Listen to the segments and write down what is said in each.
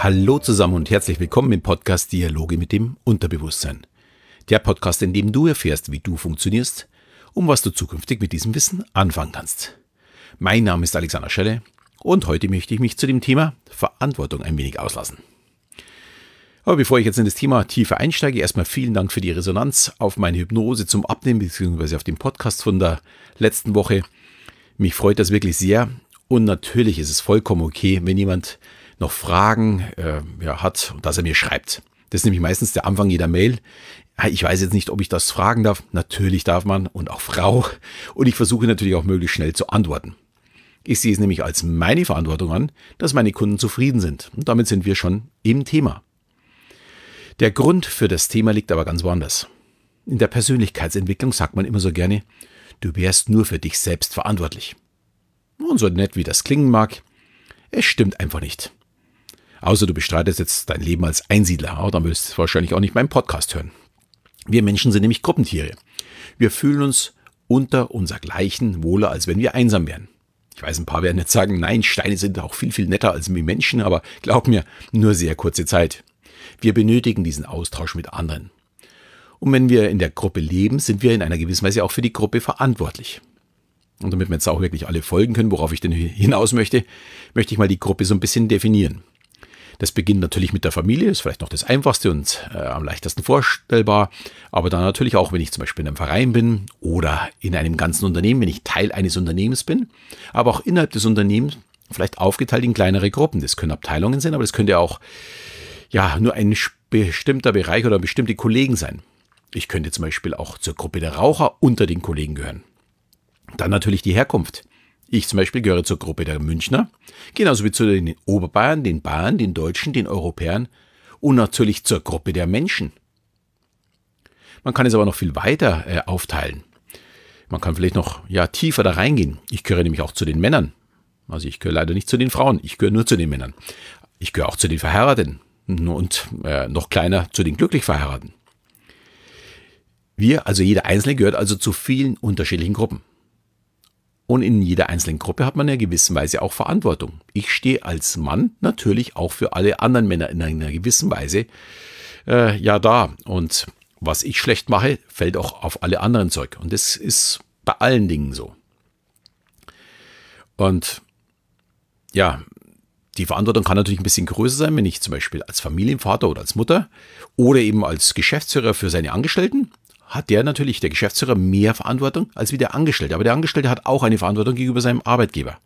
Hallo zusammen und herzlich willkommen im Podcast Dialoge mit dem Unterbewusstsein. Der Podcast, in dem du erfährst, wie du funktionierst und was du zukünftig mit diesem Wissen anfangen kannst. Mein Name ist Alexander Schelle und heute möchte ich mich zu dem Thema Verantwortung ein wenig auslassen. Aber bevor ich jetzt in das Thema tiefer einsteige, erstmal vielen Dank für die Resonanz auf meine Hypnose zum Abnehmen bzw. auf den Podcast von der letzten Woche. Mich freut das wirklich sehr und natürlich ist es vollkommen okay, wenn jemand noch Fragen äh, ja, hat und dass er mir schreibt. Das ist nämlich meistens der Anfang jeder Mail. Ich weiß jetzt nicht, ob ich das fragen darf. Natürlich darf man und auch Frau. Und ich versuche natürlich auch möglichst schnell zu antworten. Ich sehe es nämlich als meine Verantwortung an, dass meine Kunden zufrieden sind. Und damit sind wir schon im Thema. Der Grund für das Thema liegt aber ganz woanders. In der Persönlichkeitsentwicklung sagt man immer so gerne, du wärst nur für dich selbst verantwortlich. Und so nett wie das klingen mag, es stimmt einfach nicht. Außer du bestreitest jetzt dein Leben als Einsiedler, dann willst du wahrscheinlich auch nicht meinen Podcast hören. Wir Menschen sind nämlich Gruppentiere. Wir fühlen uns unter unser Gleichen wohler, als wenn wir einsam wären. Ich weiß, ein paar werden jetzt sagen, nein, Steine sind auch viel, viel netter als wir Menschen, aber glaub mir, nur sehr kurze Zeit. Wir benötigen diesen Austausch mit anderen. Und wenn wir in der Gruppe leben, sind wir in einer gewissen Weise auch für die Gruppe verantwortlich. Und damit wir jetzt auch wirklich alle folgen können, worauf ich denn hinaus möchte, möchte ich mal die Gruppe so ein bisschen definieren. Das beginnt natürlich mit der Familie, ist vielleicht noch das einfachste und äh, am leichtesten vorstellbar. Aber dann natürlich auch, wenn ich zum Beispiel in einem Verein bin oder in einem ganzen Unternehmen, wenn ich Teil eines Unternehmens bin. Aber auch innerhalb des Unternehmens vielleicht aufgeteilt in kleinere Gruppen. Das können Abteilungen sein, aber das könnte auch ja nur ein bestimmter Bereich oder bestimmte Kollegen sein. Ich könnte zum Beispiel auch zur Gruppe der Raucher unter den Kollegen gehören. Dann natürlich die Herkunft. Ich zum Beispiel gehöre zur Gruppe der Münchner, genauso wie zu den Oberbayern, den Bayern, den Deutschen, den Europäern und natürlich zur Gruppe der Menschen. Man kann es aber noch viel weiter äh, aufteilen. Man kann vielleicht noch ja, tiefer da reingehen. Ich gehöre nämlich auch zu den Männern. Also ich gehöre leider nicht zu den Frauen, ich gehöre nur zu den Männern. Ich gehöre auch zu den Verheirateten und äh, noch kleiner zu den glücklich Verheirateten. Wir, also jeder Einzelne, gehört also zu vielen unterschiedlichen Gruppen. Und in jeder einzelnen Gruppe hat man in gewisser Weise auch Verantwortung. Ich stehe als Mann natürlich auch für alle anderen Männer in einer gewissen Weise äh, ja da. Und was ich schlecht mache, fällt auch auf alle anderen Zeug. Und das ist bei allen Dingen so. Und ja, die Verantwortung kann natürlich ein bisschen größer sein, wenn ich zum Beispiel als Familienvater oder als Mutter oder eben als Geschäftsführer für seine Angestellten hat der natürlich, der Geschäftsführer, mehr Verantwortung als wie der Angestellte. Aber der Angestellte hat auch eine Verantwortung gegenüber seinem Arbeitgeber.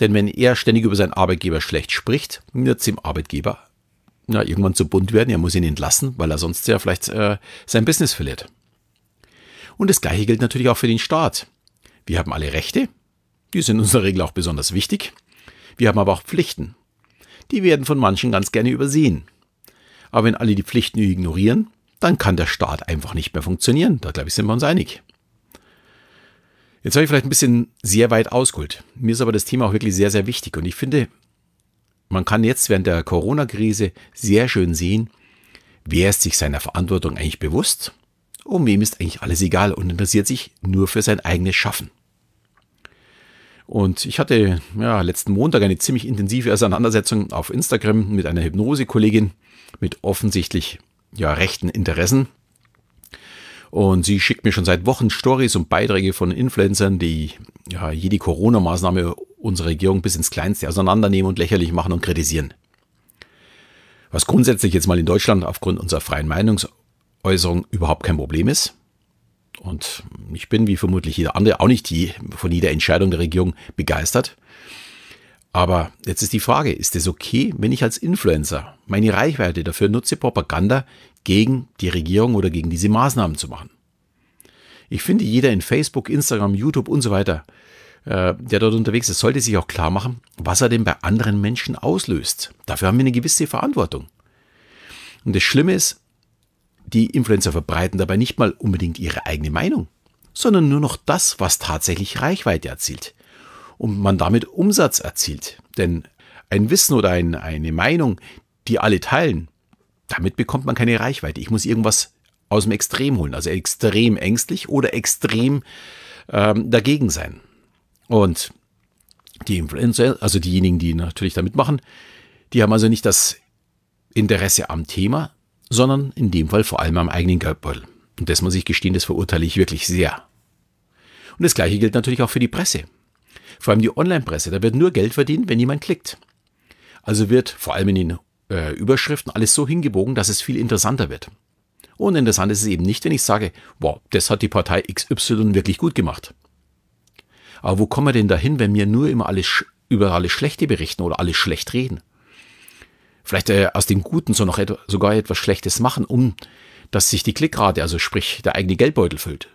Denn wenn er ständig über seinen Arbeitgeber schlecht spricht, wird es dem Arbeitgeber na, irgendwann zu bunt werden. Er muss ihn entlassen, weil er sonst ja vielleicht äh, sein Business verliert. Und das Gleiche gilt natürlich auch für den Staat. Wir haben alle Rechte, die sind in unserer Regel auch besonders wichtig. Wir haben aber auch Pflichten. Die werden von manchen ganz gerne übersehen. Aber wenn alle die Pflichten ignorieren, dann kann der Staat einfach nicht mehr funktionieren. Da glaube ich, sind wir uns einig. Jetzt habe ich vielleicht ein bisschen sehr weit ausgeholt. Mir ist aber das Thema auch wirklich sehr, sehr wichtig. Und ich finde, man kann jetzt während der Corona-Krise sehr schön sehen, wer ist sich seiner Verantwortung eigentlich bewusst und wem ist eigentlich alles egal und interessiert sich nur für sein eigenes Schaffen. Und ich hatte ja, letzten Montag eine ziemlich intensive Auseinandersetzung auf Instagram mit einer Hypnose-Kollegin mit offensichtlich ja, rechten Interessen. Und sie schickt mir schon seit Wochen Stories und Beiträge von Influencern, die ja, jede Corona-Maßnahme unserer Regierung bis ins Kleinste auseinandernehmen und lächerlich machen und kritisieren. Was grundsätzlich jetzt mal in Deutschland aufgrund unserer freien Meinungsäußerung überhaupt kein Problem ist. Und ich bin, wie vermutlich jeder andere, auch nicht die, von jeder Entscheidung der Regierung begeistert. Aber jetzt ist die Frage, ist es okay, wenn ich als Influencer meine Reichweite dafür nutze, Propaganda gegen die Regierung oder gegen diese Maßnahmen zu machen? Ich finde, jeder in Facebook, Instagram, YouTube und so weiter, äh, der dort unterwegs ist, sollte sich auch klar machen, was er denn bei anderen Menschen auslöst. Dafür haben wir eine gewisse Verantwortung. Und das Schlimme ist, die Influencer verbreiten dabei nicht mal unbedingt ihre eigene Meinung, sondern nur noch das, was tatsächlich Reichweite erzielt und man damit Umsatz erzielt. Denn ein Wissen oder ein, eine Meinung, die alle teilen, damit bekommt man keine Reichweite. Ich muss irgendwas aus dem Extrem holen, also extrem ängstlich oder extrem ähm, dagegen sein. Und die Influencer, also diejenigen, die natürlich da mitmachen, Die haben also nicht das Interesse am Thema, sondern in dem Fall vor allem am eigenen Geldbeutel. Und das muss ich gestehen, das verurteile ich wirklich sehr. Und das gleiche gilt natürlich auch für die Presse. Vor allem die Online-Presse, da wird nur Geld verdient, wenn jemand klickt. Also wird vor allem in den äh, Überschriften alles so hingebogen, dass es viel interessanter wird. Und interessant ist es eben nicht, wenn ich sage, wow, das hat die Partei XY wirklich gut gemacht. Aber wo kommen wir denn dahin, wenn wir nur immer alles, über alles Schlechte berichten oder alles schlecht reden? Vielleicht äh, aus dem Guten so noch etwa, sogar etwas Schlechtes machen, um dass sich die Klickrate, also sprich der eigene Geldbeutel füllt.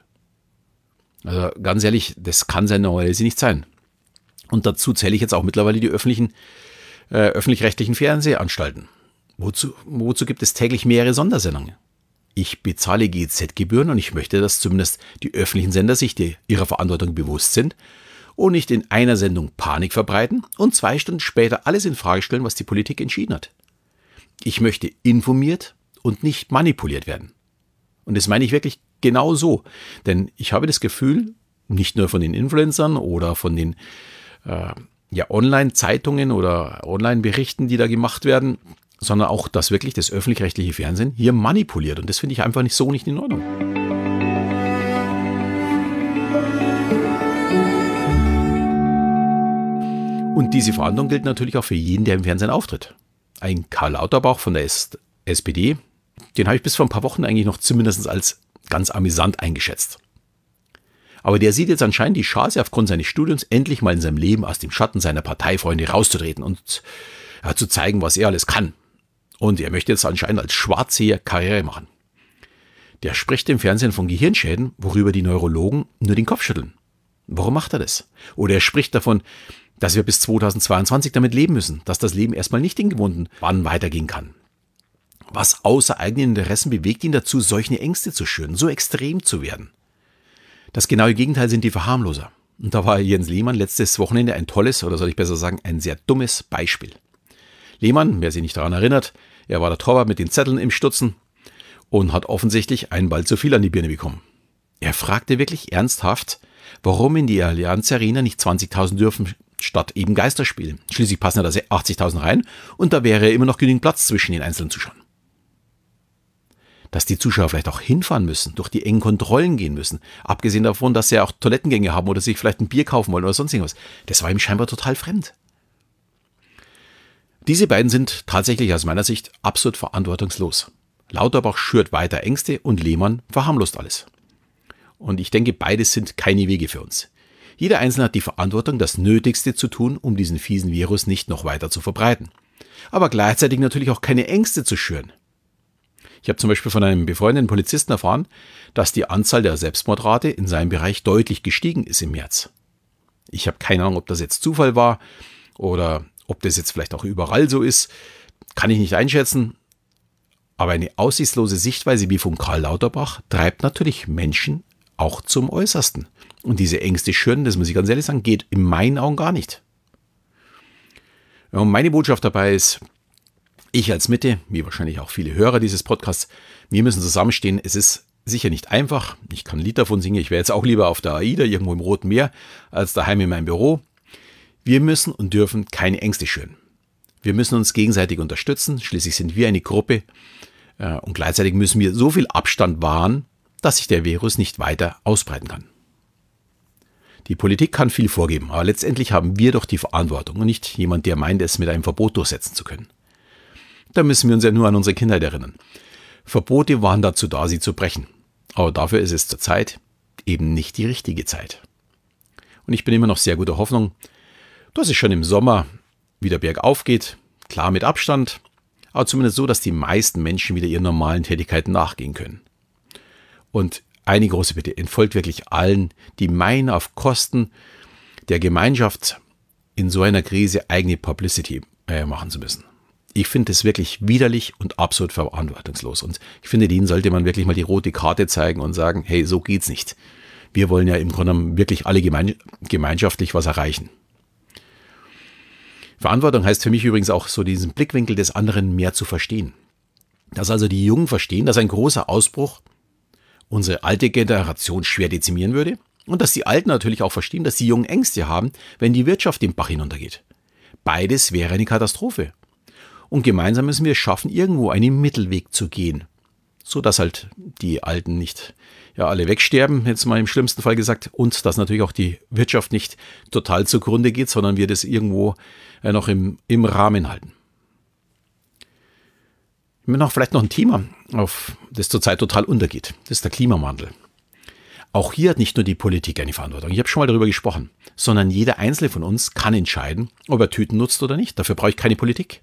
Also ganz ehrlich, das kann seine normalerweise nicht sein. Und dazu zähle ich jetzt auch mittlerweile die öffentlichen, äh, öffentlich-rechtlichen Fernsehanstalten. Wozu, wozu gibt es täglich mehrere Sondersendungen? Ich bezahle GZ-Gebühren und ich möchte, dass zumindest die öffentlichen Sender sich die, ihrer Verantwortung bewusst sind und nicht in einer Sendung Panik verbreiten und zwei Stunden später alles in Frage stellen, was die Politik entschieden hat. Ich möchte informiert und nicht manipuliert werden. Und das meine ich wirklich genau so. Denn ich habe das Gefühl, nicht nur von den Influencern oder von den äh, ja, Online-Zeitungen oder Online-Berichten, die da gemacht werden, sondern auch, dass wirklich das öffentlich-rechtliche Fernsehen hier manipuliert. Und das finde ich einfach nicht so nicht in Ordnung. Und diese Verhandlung gilt natürlich auch für jeden, der im Fernsehen auftritt. Ein Karl Lauterbach von der SPD, den habe ich bis vor ein paar Wochen eigentlich noch zumindest als ganz amüsant eingeschätzt. Aber der sieht jetzt anscheinend die Chance, aufgrund seines Studiums endlich mal in seinem Leben aus dem Schatten seiner Parteifreunde rauszutreten und ja, zu zeigen, was er alles kann. Und er möchte jetzt anscheinend als Schwarzseher Karriere machen. Der spricht im Fernsehen von Gehirnschäden, worüber die Neurologen nur den Kopf schütteln. Warum macht er das? Oder er spricht davon, dass wir bis 2022 damit leben müssen, dass das Leben erstmal nicht in gewohnten Bahnen weitergehen kann. Was außer eigenen Interessen bewegt ihn dazu, solche Ängste zu schüren, so extrem zu werden? Das genaue Gegenteil sind die Verharmloser. Und da war Jens Lehmann letztes Wochenende ein tolles, oder soll ich besser sagen, ein sehr dummes Beispiel. Lehmann, wer sich nicht daran erinnert, er war der Torwart mit den Zetteln im Stutzen und hat offensichtlich einen Ball zu viel an die Birne bekommen. Er fragte wirklich ernsthaft, warum in die Allianz Arena nicht 20.000 dürfen statt eben Geisterspielen. Schließlich passen ja da 80.000 rein und da wäre immer noch genügend Platz zwischen den einzelnen Zuschauern. Dass die Zuschauer vielleicht auch hinfahren müssen, durch die engen Kontrollen gehen müssen, abgesehen davon, dass sie auch Toilettengänge haben oder sich vielleicht ein Bier kaufen wollen oder sonst irgendwas, das war ihm scheinbar total fremd. Diese beiden sind tatsächlich aus meiner Sicht absolut verantwortungslos. Lauterbach schürt weiter Ängste und Lehmann verharmlost alles. Und ich denke, beides sind keine Wege für uns. Jeder Einzelne hat die Verantwortung, das Nötigste zu tun, um diesen fiesen Virus nicht noch weiter zu verbreiten. Aber gleichzeitig natürlich auch keine Ängste zu schüren. Ich habe zum Beispiel von einem befreundeten Polizisten erfahren, dass die Anzahl der Selbstmordrate in seinem Bereich deutlich gestiegen ist im März. Ich habe keine Ahnung, ob das jetzt Zufall war oder ob das jetzt vielleicht auch überall so ist, kann ich nicht einschätzen. Aber eine aussichtslose Sichtweise wie von Karl Lauterbach treibt natürlich Menschen auch zum Äußersten. Und diese Ängste schüren, das muss ich ganz ehrlich sagen, geht in meinen Augen gar nicht. Und meine Botschaft dabei ist, ich als Mitte, wie wahrscheinlich auch viele Hörer dieses Podcasts, wir müssen zusammenstehen. Es ist sicher nicht einfach. Ich kann ein Lied davon singen. Ich wäre jetzt auch lieber auf der AIDA irgendwo im Roten Meer als daheim in meinem Büro. Wir müssen und dürfen keine Ängste schüren. Wir müssen uns gegenseitig unterstützen. Schließlich sind wir eine Gruppe. Äh, und gleichzeitig müssen wir so viel Abstand wahren, dass sich der Virus nicht weiter ausbreiten kann. Die Politik kann viel vorgeben, aber letztendlich haben wir doch die Verantwortung und nicht jemand, der meint, es mit einem Verbot durchsetzen zu können. Da müssen wir uns ja nur an unsere Kindheit erinnern. Verbote waren dazu da, sie zu brechen. Aber dafür ist es zurzeit eben nicht die richtige Zeit. Und ich bin immer noch sehr guter Hoffnung, dass es schon im Sommer wieder bergauf geht, klar mit Abstand, aber zumindest so, dass die meisten Menschen wieder ihren normalen Tätigkeiten nachgehen können. Und eine große Bitte, entfolgt wirklich allen, die meinen, auf Kosten der Gemeinschaft in so einer Krise eigene Publicity äh, machen zu müssen. Ich finde es wirklich widerlich und absolut verantwortungslos. Und ich finde, denen sollte man wirklich mal die rote Karte zeigen und sagen, hey, so geht's nicht. Wir wollen ja im Grunde wirklich alle gemein gemeinschaftlich was erreichen. Verantwortung heißt für mich übrigens auch so diesen Blickwinkel des anderen mehr zu verstehen. Dass also die Jungen verstehen, dass ein großer Ausbruch unsere alte Generation schwer dezimieren würde und dass die Alten natürlich auch verstehen, dass die Jungen Ängste haben, wenn die Wirtschaft den Bach hinuntergeht. Beides wäre eine Katastrophe. Und gemeinsam müssen wir es schaffen, irgendwo einen Mittelweg zu gehen. So dass halt die Alten nicht ja alle wegsterben, jetzt mal im schlimmsten Fall gesagt, und dass natürlich auch die Wirtschaft nicht total zugrunde geht, sondern wir das irgendwo äh, noch im, im Rahmen halten. Noch vielleicht noch ein Thema, auf das zurzeit total untergeht. Das ist der Klimawandel. Auch hier hat nicht nur die Politik eine Verantwortung. Ich habe schon mal darüber gesprochen, sondern jeder Einzelne von uns kann entscheiden, ob er Tüten nutzt oder nicht. Dafür brauche ich keine Politik.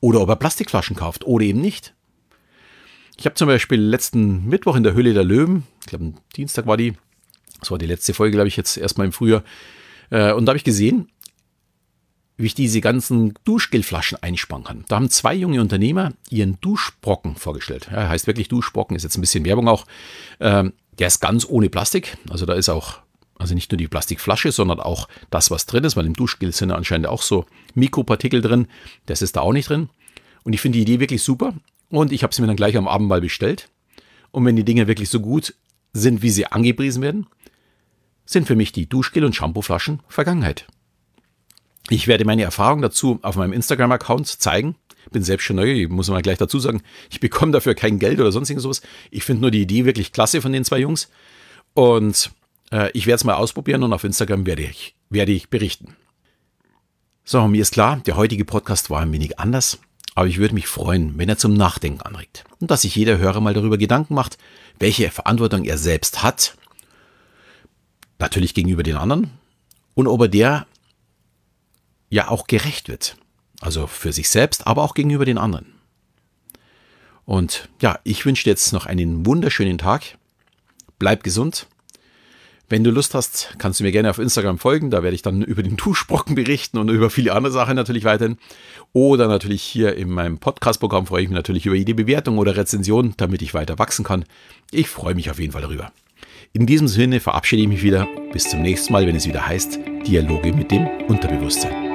Oder ob er Plastikflaschen kauft oder eben nicht. Ich habe zum Beispiel letzten Mittwoch in der Höhle der Löwen, ich glaube Dienstag war die, das war die letzte Folge, glaube ich, jetzt erstmal im Frühjahr, äh, und da habe ich gesehen, wie ich diese ganzen Duschgelflaschen einsparen kann. Da haben zwei junge Unternehmer ihren Duschbrocken vorgestellt. Ja, heißt wirklich Duschbrocken, ist jetzt ein bisschen Werbung auch. Ähm, der ist ganz ohne Plastik. Also da ist auch, also nicht nur die Plastikflasche, sondern auch das, was drin ist, weil im Duschgel sind anscheinend auch so Mikropartikel drin. Das ist da auch nicht drin. Und ich finde die Idee wirklich super. Und ich habe sie mir dann gleich am Abend mal bestellt. Und wenn die Dinge wirklich so gut sind, wie sie angepriesen werden, sind für mich die Duschgel- und Shampooflaschen Vergangenheit. Ich werde meine Erfahrung dazu auf meinem Instagram-Account zeigen. Bin selbst schon neu, muss mal gleich dazu sagen, ich bekomme dafür kein Geld oder sonst irgendwas. Ich finde nur die Idee wirklich klasse von den zwei Jungs. Und äh, ich werde es mal ausprobieren und auf Instagram werde ich, werde ich berichten. So, mir ist klar, der heutige Podcast war ein wenig anders, aber ich würde mich freuen, wenn er zum Nachdenken anregt und dass sich jeder Hörer mal darüber Gedanken macht, welche Verantwortung er selbst hat, natürlich gegenüber den anderen, und ob er der ja auch gerecht wird. Also für sich selbst, aber auch gegenüber den anderen. Und ja, ich wünsche dir jetzt noch einen wunderschönen Tag. Bleib gesund. Wenn du Lust hast, kannst du mir gerne auf Instagram folgen. Da werde ich dann über den Duschbrocken berichten und über viele andere Sachen natürlich weiterhin. Oder natürlich hier in meinem Podcast-Programm freue ich mich natürlich über jede Bewertung oder Rezension, damit ich weiter wachsen kann. Ich freue mich auf jeden Fall darüber. In diesem Sinne verabschiede ich mich wieder. Bis zum nächsten Mal, wenn es wieder heißt Dialoge mit dem Unterbewusstsein.